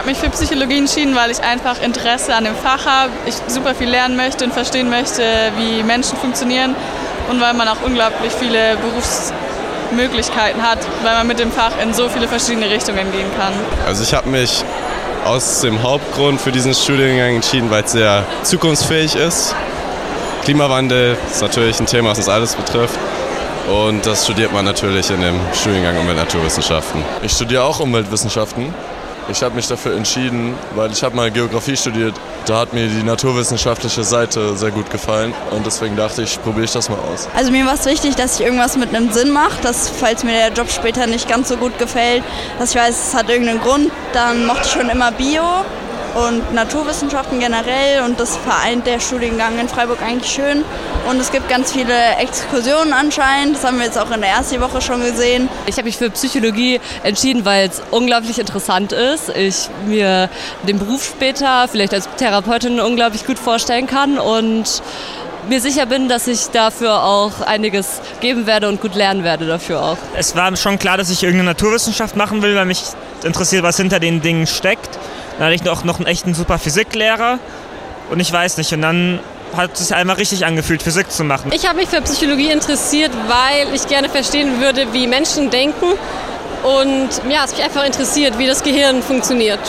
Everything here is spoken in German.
habe mich für Psychologie entschieden, weil ich einfach Interesse an dem Fach habe. Ich super viel lernen möchte und verstehen möchte, wie Menschen funktionieren und weil man auch unglaublich viele Berufsmöglichkeiten hat, weil man mit dem Fach in so viele verschiedene Richtungen gehen kann. Also ich habe mich aus dem Hauptgrund für diesen Studiengang entschieden, weil es sehr zukunftsfähig ist. Klimawandel ist natürlich ein Thema, was uns alles betrifft. Und das studiert man natürlich in dem Studiengang Umweltnaturwissenschaften. Ich studiere auch Umweltwissenschaften. Ich habe mich dafür entschieden, weil ich habe mal Geografie studiert. Da hat mir die naturwissenschaftliche Seite sehr gut gefallen und deswegen dachte ich, probiere ich das mal aus. Also mir war es wichtig, dass ich irgendwas mit einem Sinn mache, dass falls mir der Job später nicht ganz so gut gefällt, dass ich weiß, es hat irgendeinen Grund. Dann mochte ich schon immer Bio und Naturwissenschaften generell und das vereint der Studiengang in Freiburg eigentlich schön. Und es gibt ganz viele Exkursionen anscheinend, das haben wir jetzt auch in der ersten Woche schon gesehen. Ich habe mich für Psychologie entschieden, weil es unglaublich interessant ist. Ich mir den Beruf später vielleicht als Therapeutin unglaublich gut vorstellen kann und mir sicher bin, dass ich dafür auch einiges geben werde und gut lernen werde dafür auch. Es war schon klar, dass ich irgendeine Naturwissenschaft machen will, weil mich interessiert, was hinter den Dingen steckt. Dann hatte ich noch, noch einen echten super Physiklehrer und ich weiß nicht. Und dann hat es sich einmal richtig angefühlt, Physik zu machen. Ich habe mich für Psychologie interessiert, weil ich gerne verstehen würde, wie Menschen denken. Und ja, es mich einfach interessiert, wie das Gehirn funktioniert.